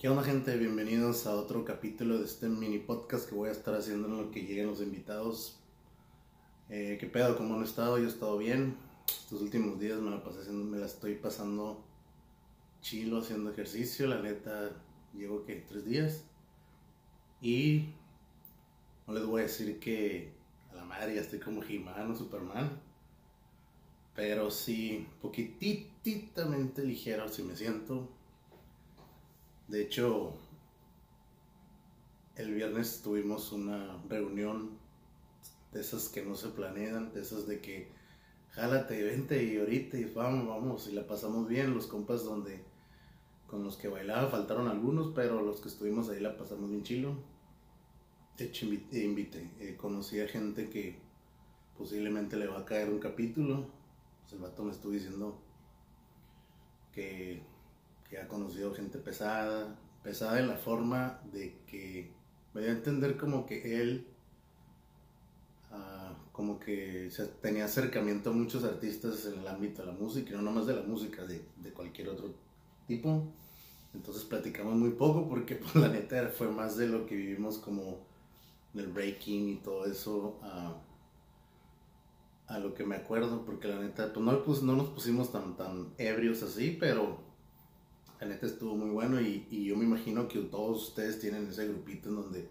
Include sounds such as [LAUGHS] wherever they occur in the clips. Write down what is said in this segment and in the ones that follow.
¿Qué onda gente? Bienvenidos a otro capítulo de este mini podcast que voy a estar haciendo en lo que lleguen los invitados. Eh, ¿Qué pedo? ¿Cómo han estado? Yo he estado bien. Estos últimos días me la, pasé haciendo, me la estoy pasando chilo haciendo ejercicio. La neta, llevo que tres días. Y no les voy a decir que a la madre ya estoy como He-Man o Superman. Pero sí, poquititamente ligero si me siento. De hecho, el viernes tuvimos una reunión de esas que no se planean, de esas de que jálate, vente y ahorita y vamos, vamos, y la pasamos bien. Los compas donde con los que bailaba faltaron algunos, pero los que estuvimos ahí la pasamos bien chilo. De hecho, invité, invité. Eh, conocí a gente que posiblemente le va a caer un capítulo. Pues el vato me estuvo diciendo que que ha conocido gente pesada, pesada en la forma de que voy a entender como que él ah, como que tenía acercamiento a muchos artistas en el ámbito de la música, y no nomás de la música, de, cualquier otro tipo. Entonces platicamos muy poco porque [LAUGHS] pues, la neta fue más de lo que vivimos como en el breaking y todo eso. a a lo que me acuerdo, porque la neta, pues no, pues, no nos pusimos tan, tan ebrios así, pero la neta estuvo muy bueno y, yo me imagino que todos ustedes tienen ese grupito en donde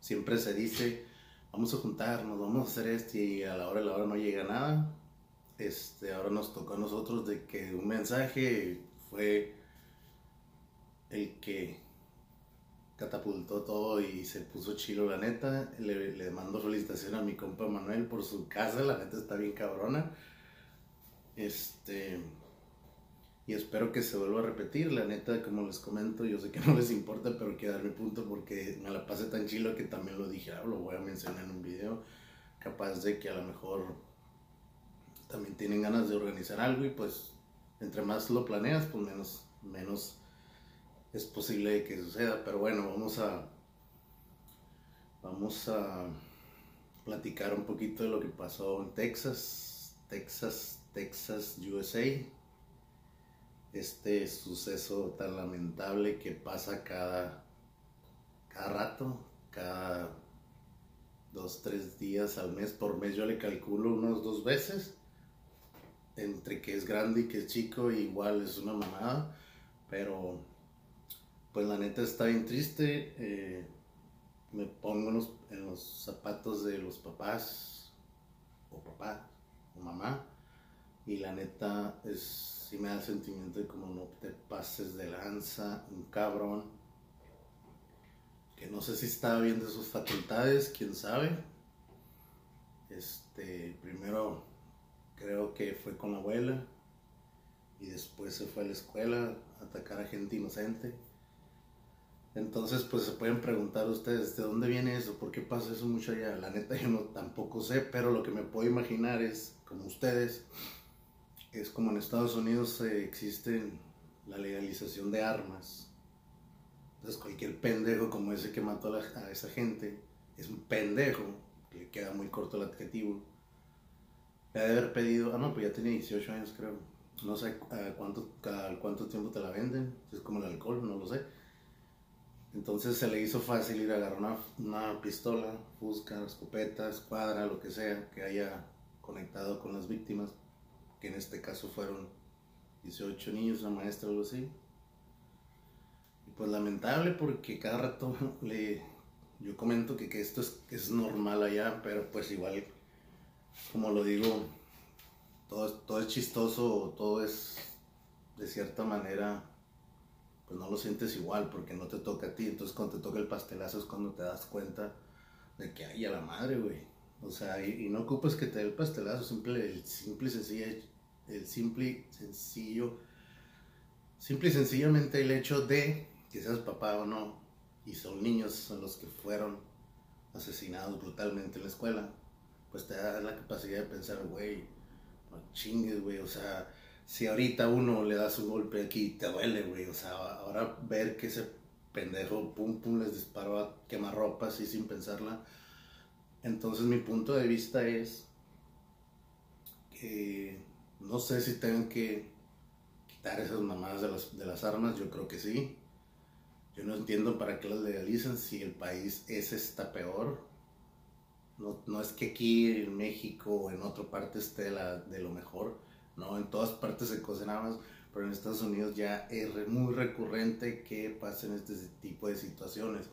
siempre se dice, vamos a juntarnos, vamos a hacer esto y a la hora de la hora no llega nada. Este, ahora nos tocó a nosotros de que un mensaje fue el que catapultó todo y se puso chilo la neta. Le, le mando felicitación a mi compa Manuel por su casa, la neta está bien cabrona. Este, y espero que se vuelva a repetir. La neta, como les comento, yo sé que no les importa, pero quiero dar mi punto porque me la pasé tan chilo que también lo dije, ah, lo voy a mencionar en un video. Capaz de que a lo mejor también tienen ganas de organizar algo y pues entre más lo planeas, pues menos, menos es posible que suceda. Pero bueno, vamos a, vamos a platicar un poquito de lo que pasó en Texas, Texas, Texas, USA este suceso tan lamentable que pasa cada, cada rato, cada dos, tres días al mes, por mes yo le calculo unos dos veces, entre que es grande y que es chico, igual es una mamada, pero pues la neta está bien triste, eh, me pongo en los, en los zapatos de los papás, o papá, o mamá, y la neta es sí me da el sentimiento de como no te pases de lanza, un cabrón, que no sé si estaba bien de sus facultades, quién sabe. Este, primero creo que fue con la abuela y después se fue a la escuela a atacar a gente inocente. Entonces, pues se pueden preguntar ustedes, ¿de dónde viene eso? ¿Por qué pasa eso mucho allá? La neta yo no tampoco sé, pero lo que me puedo imaginar es, como ustedes, es como en Estados Unidos existe la legalización de armas. Entonces cualquier pendejo como ese que mató a, esa gente es un pendejo, que queda muy corto el adjetivo. Le ha de haber pedido, ah no, pues ya tiene 18 años creo. No sé a cuánto, a cuánto tiempo te la venden, es como el alcohol, no lo sé. Entonces se le hizo fácil ir a agarrar una, una pistola, busca, escopeta, escuadra, lo que sea que haya conectado con las víctimas que en este caso fueron 18 niños, una maestra o algo así. Y pues lamentable porque cada rato [LAUGHS] le, yo comento que, que esto es, es normal allá, pero pues igual, como lo digo, todo, todo es chistoso, todo es de cierta manera, pues no lo sientes igual porque no te toca a ti. Entonces cuando te toca el pastelazo es cuando te das cuenta de que hay a la madre, güey. O sea, y, no ocupas que te dé el pastelazo, simple, simple y sencillo el simple, sencillo, simple y sencillamente el hecho de que seas papá o no, y son niños los que fueron asesinados brutalmente en la escuela, pues te da la capacidad de pensar, güey, no chingues, güey, o sea, si ahorita uno le das un golpe aquí, te duele, güey, o sea, ahora ver que ese pendejo, pum, pum, les disparó a quemarropa así sin pensarla. Entonces mi punto de vista es que no sé si tengan que quitar esas mamadas de las, de las armas, yo creo que sí. Yo no entiendo para qué las legalizan si el país ese está peor. No, no es que aquí en México o en otra parte esté la, de lo mejor, no, en todas partes se cocinaba, pero en Estados Unidos ya es muy recurrente que pasen este tipo de situaciones.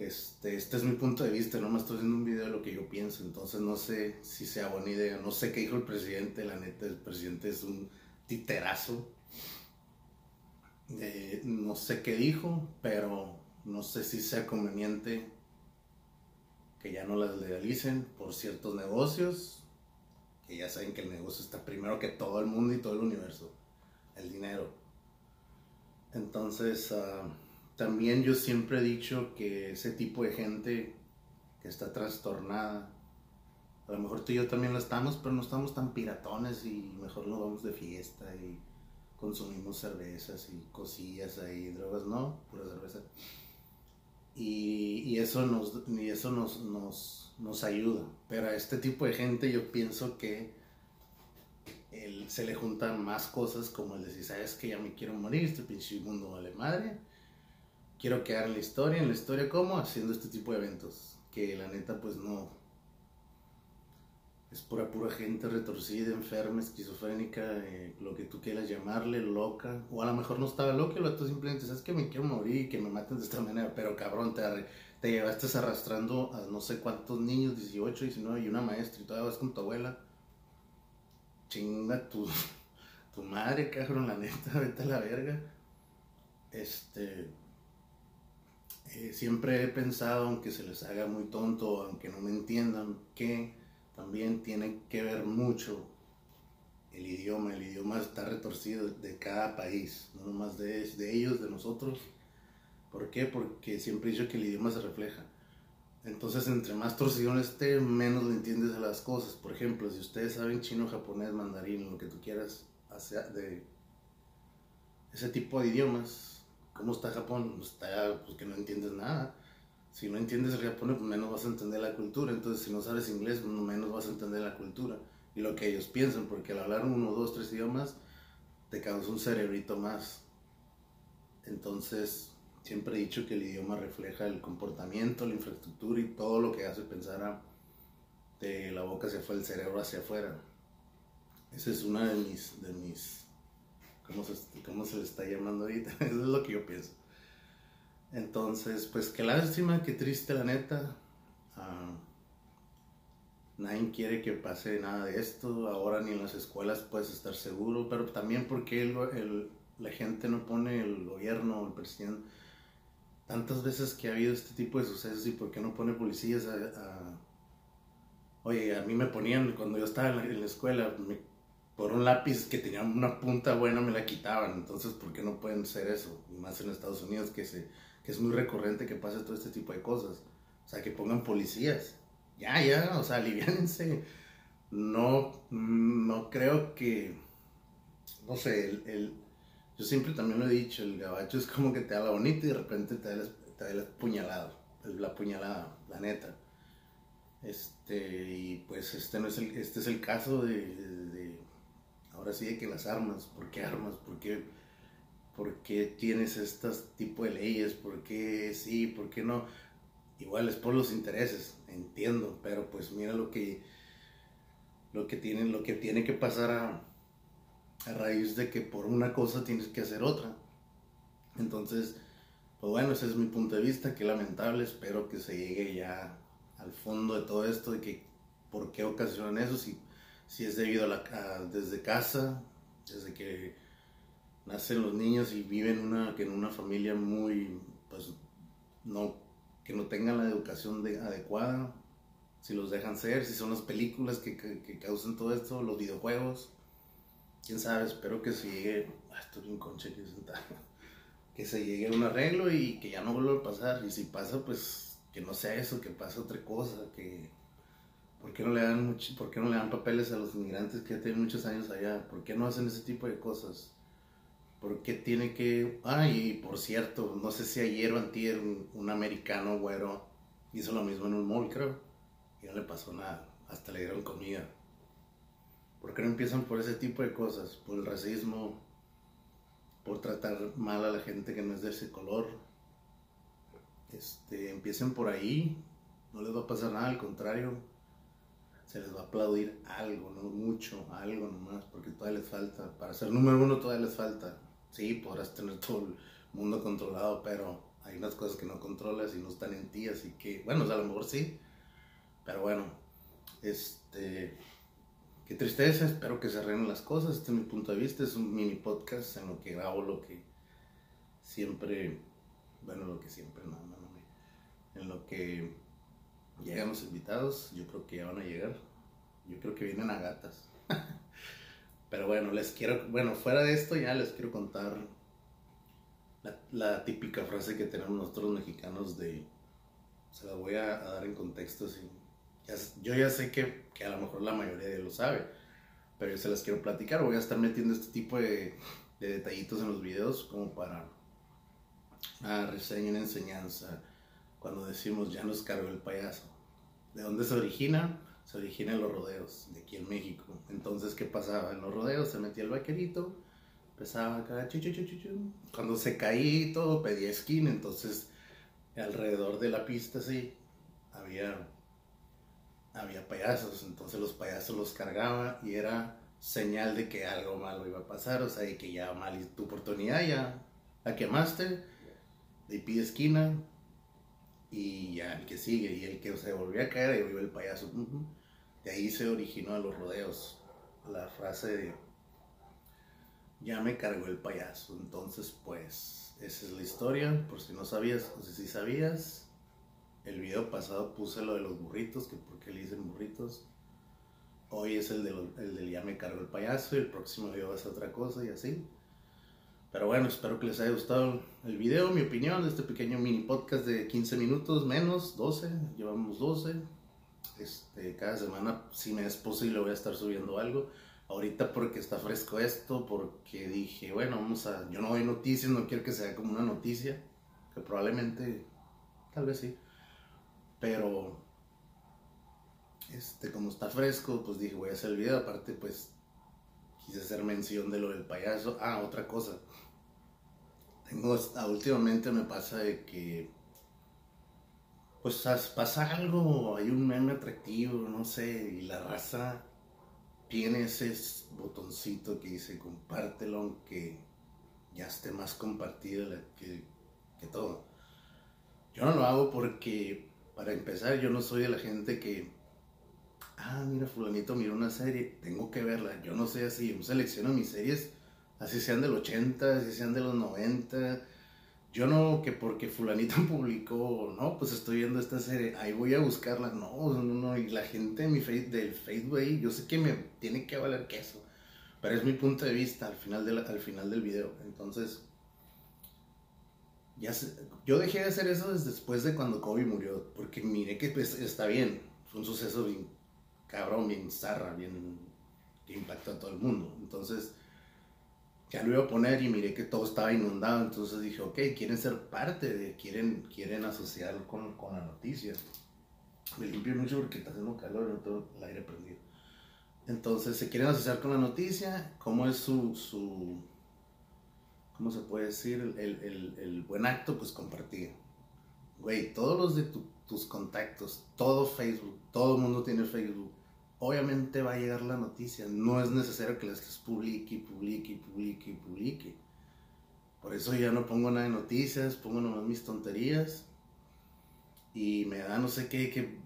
Este, este es mi punto de vista, no me estoy haciendo un video de lo que yo pienso, entonces no sé si sea buena idea, no sé qué dijo el presidente, la neta, el presidente es un titerazo, eh, no sé qué dijo, pero no sé si sea conveniente que ya no las legalicen por ciertos negocios, que ya saben que el negocio está primero que todo el mundo y todo el universo, el dinero. Entonces, uh, también yo siempre he dicho que ese tipo de gente que está trastornada, a lo mejor tú y yo también lo estamos, pero no estamos tan piratones y mejor nos vamos de fiesta y consumimos cervezas y cosillas ahí, drogas, no, pura cerveza. Y, y eso, nos, y eso nos, nos, nos, ayuda. Pero a este tipo de gente yo pienso que se le juntan más cosas como el decir, sabes que ya me quiero morir, este pinche mundo vale madre quiero quedar en la historia, en la historia como haciendo este tipo de eventos, que la neta pues no, es pura pura gente retorcida, enferma, esquizofrénica, eh, lo que tú quieras llamarle, loca, o a lo mejor no estaba loca, lo tú simplemente sabes que me quiero morir y que me maten de esta manera, pero cabrón, te, te llevaste arrastrando a no sé cuántos niños, 18, 19 y una maestra y todavía vas con tu abuela. Chinga tu, [LAUGHS] tu madre, cabrón, la neta, [LAUGHS] vete a la verga. Este, eh, siempre he pensado, aunque se les haga muy tonto, aunque no me entiendan, que también tiene que ver mucho el idioma. El idioma está retorcido de cada país, no nomás de, de ellos, de nosotros. ¿Por qué? Porque siempre he dicho que el idioma se refleja. Entonces, entre más torcido esté, menos le entiendes a las cosas. Por ejemplo, si ustedes saben chino, japonés, mandarín, lo que tú quieras, de ese tipo de idiomas, ¿Cómo está Japón? Pues está, pues que no entiendes nada. Si no entiendes el japonés, pues menos vas a entender la cultura. Entonces, si no sabes inglés, pues menos vas a entender la cultura y lo que ellos piensan, porque al hablar uno, dos, tres idiomas, te causa un cerebrito más. Entonces, siempre he dicho que el idioma refleja el comportamiento, la infraestructura y todo lo que hace pensar a, de la boca hacia afuera, el cerebro hacia afuera. Esa es una de mis, de mis ¿cómo se, le está llamando ahorita? [LAUGHS] Eso es lo que yo pienso. Entonces, pues qué lástima, qué triste la neta. Ah, nadie quiere que pase nada de esto. Ahora ni en las escuelas puedes estar seguro, pero también porque el, la gente no pone el gobierno, el presidente. Tantas veces que ha habido este tipo de sucesos y por qué no pone policías a, Oye, a mí me ponían, cuando yo estaba en la, en la escuela, me por un lápiz que tenía una punta buena me la quitaban. Entonces, ¿por qué no pueden ser eso? Y más en Estados Unidos, que, se, que es muy recurrente que pase todo este tipo de cosas. O sea, que pongan policías. Ya, ya, o sea, aliviánense. No, no creo que, no sé, el, yo siempre también lo he dicho, el gabacho es como que te habla bonito y de repente te da, te da puñalado, la puñalada, la neta. Este, y pues este no es el, este es el caso de ahora sí de que las armas, ¿por qué armas? ¿Por qué, por qué tienes estas tipo de leyes? ¿Por qué sí? ¿Por qué no? Igual es por los intereses, entiendo, pero pues mira lo que lo que tiene, lo que, tiene que pasar a, a raíz de que por una cosa tienes que hacer otra. Entonces, pues bueno, ese es mi punto de vista, qué lamentable, espero que se llegue ya al fondo de todo esto, de que por qué ocasionan eso, si si es debido a la desde casa, desde que nacen los niños y viven una, que en una familia muy, pues, no, que no tengan la educación adecuada, si los dejan ser, si son las películas que, que, causan todo esto, los videojuegos, quién sabe, espero que se llegue, ah, estoy bien conche que, [LAUGHS] que se llegue a un arreglo y que ya no vuelva a pasar, y si pasa, pues, que no sea eso, que pase otra cosa, que ¿Por qué no le dan, mucho, por qué no le dan papeles a los inmigrantes que ya tienen muchos años allá? ¿Por qué no hacen ese tipo de cosas? ¿Por qué tiene que...? Ah, y por cierto, no sé si ayer o antier un, americano güero hizo lo mismo en un mall, creo. Y no le pasó nada. Hasta le dieron comida. ¿Por qué no empiezan por ese tipo de cosas? Por el racismo, por tratar mal a la gente que no es de ese color. este, empiecen por ahí, no les va a pasar nada, al contrario, se les va a aplaudir algo, no mucho, algo nomás, porque todavía les falta, para ser número uno todavía les falta. Sí, podrás tener todo el mundo controlado, pero hay unas cosas que no controlas y no están en ti, así que, bueno, a lo mejor sí, pero bueno, este, qué tristeza, espero que se arreglen las cosas, este es mi punto de vista, es un mini podcast en lo que grabo lo que siempre, bueno, lo que siempre, no, no, no, en lo que llegan los invitados, yo creo que ya van a llegar, yo creo que vienen a gatas. [LAUGHS] Pero bueno, les quiero, bueno, fuera de esto ya les quiero contar la, típica frase que tenemos nosotros mexicanos de, se la voy a, dar en contexto, así. yo ya sé que, que, a lo mejor la mayoría de lo sabe, pero yo se las quiero platicar, voy a estar metiendo este tipo de, de detallitos en los videos como para una reseña, una enseñanza, cuando decimos ya nos cargó el payaso. ¿De dónde se origina? Se origina en los rodeos, de aquí en México. Entonces, ¿qué pasaba? En los rodeos se metía el vaquerito, empezaba acá, chu, chu, chu, cuando se caía y todo, pedía esquina, entonces alrededor de la pista, sí, había, había payasos, entonces los payasos los cargaba y era señal de que algo malo iba a pasar, o sea, y que ya mal tu oportunidad, ya la quemaste, de pide esquina, y ya el que sigue, y el que se volvió a caer, ahí iba el payaso. De ahí se originó a los rodeos la frase de ya me cargó el payaso. Entonces, pues, esa es la historia. Por si no sabías, o si sabías, el video pasado puse lo de los burritos, que por qué le dicen burritos. Hoy es el, de el del ya me cargó el payaso y el próximo video va a ser otra cosa y así. Pero bueno, espero que les haya gustado el video, mi opinión de este pequeño mini podcast de 15 minutos, menos 12, llevamos 12. Este, cada semana, si me es posible, voy a estar subiendo algo. Ahorita porque está fresco esto, porque dije, bueno, vamos a. Yo no doy noticias, no quiero que sea como una noticia, que probablemente, tal vez sí. Pero, este, como está fresco, pues dije, voy a hacer el video. Aparte, pues hacer mención de lo del payaso. Ah, otra cosa. Tengo, últimamente me pasa de que, pues pasa algo, hay un meme atractivo, no sé, y la raza tiene ese botoncito que dice compártelo aunque ya esté más compartido que, que todo. Yo no lo hago porque, para empezar, yo no soy de la gente que ah, mira, fulanito miró una serie, tengo que verla. Yo no sé así, yo selecciono mis series, así sean del 80, así sean de los 90. Yo no, que porque fulanito [LAUGHS] publicó, no, pues estoy viendo esta serie, ahí voy a buscarla. No, no, no, y la gente en mi del Facebook, yo sé que me tiene que valer queso, pero es mi punto de vista al final, de al final del video. Entonces, ya yo dejé de hacer eso después de cuando Kobe murió, porque miré que pues, está bien, fue un suceso bien cabrón, bien zarra, bien impactó a todo el mundo. Entonces, ya lo iba a poner y miré que todo estaba inundado, entonces dije, ok, quieren ser parte de, quieren, quieren asociarlo con, con la noticia. Me limpio mucho porque está haciendo calor, no tengo el aire prendido. Entonces, se quieren asociar con la noticia, cómo es su, su ¿cómo se puede decir? El, el, el buen acto, pues compartir. Güey, todos los de tus contactos, todo Facebook, todo el mundo tiene Facebook obviamente va a llegar la noticia. No es necesario que las publique, publique, publique, publique. Por eso ya no pongo nada de noticias, pongo nomás mis tonterías. Y me da no sé qué, que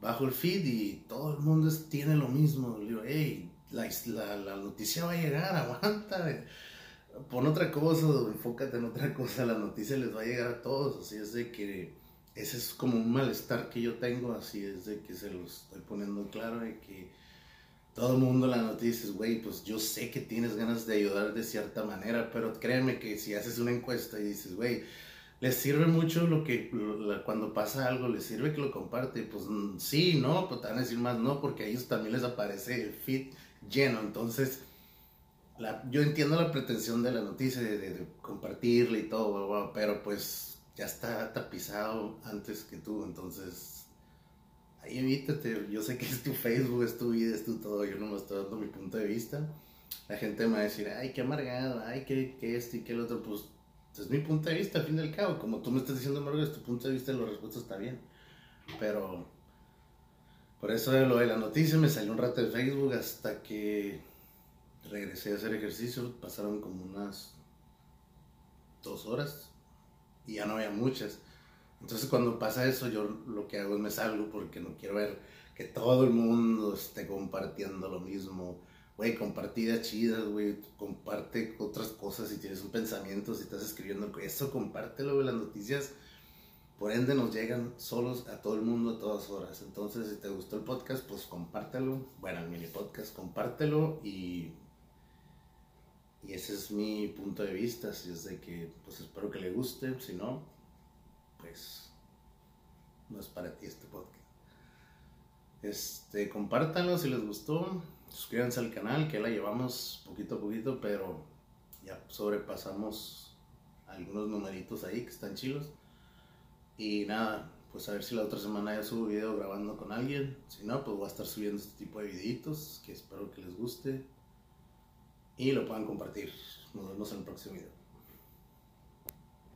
bajo el feed y todo el mundo tiene lo mismo. Le digo, hey, la, la, noticia va a llegar, aguanta. Pon otra cosa, enfócate en otra cosa, la noticia les va a llegar a todos. Así es de que ese es como un malestar que yo tengo, así es de que se los estoy poniendo claro, de que todo el mundo la noticia es, güey, pues yo sé que tienes ganas de ayudar de cierta manera, pero créeme que si haces una encuesta y dices, güey, les sirve mucho lo que cuando pasa algo, les sirve que lo comparte, pues mm, sí, no, pues te van a decir más no, porque a ellos también les aparece el feed lleno, entonces... Yo entiendo la pretensión de la noticia, de, de, compartirla y todo, pero pues ya está tapizado antes que tú, entonces ahí evítate, yo sé que es tu Facebook, es tu vida, es tu todo, yo no me estoy dando mi punto de vista. La gente me va a decir, ay, qué amargado, ay, qué, qué esto y qué el otro, pues es mi punto de vista, al fin y al cabo. Como tú me estás diciendo, Margo, es tu punto de vista de los respuestos está bien. Pero por eso lo de la noticia me salió un rato de Facebook hasta que regresé a hacer ejercicio. Pasaron como unas dos horas y ya no había muchas. Entonces cuando pasa eso yo lo que hago es me salgo porque no quiero ver que todo el mundo esté compartiendo lo mismo. Güey, compartidas chidas, güey, comparte otras cosas si tienes un pensamiento, si estás escribiendo eso, compártelo, güey, las noticias por ende nos llegan solos a todo el mundo a todas horas. Entonces, si te gustó el podcast, pues compártelo. Bueno, el mini podcast, compártelo y y ese es mi punto de vista, si es de que pues espero que le guste, si no, pues no es para ti este podcast. Este, compártanlo si les gustó, suscríbanse al canal que la llevamos poquito a poquito, pero ya sobrepasamos algunos numeritos ahí que están chilos. Y nada, pues a ver si la otra semana ya subo video grabando con alguien. Si no, pues voy a estar subiendo este tipo de videitos que espero que les guste y lo puedan compartir. Nos vemos en el próximo video.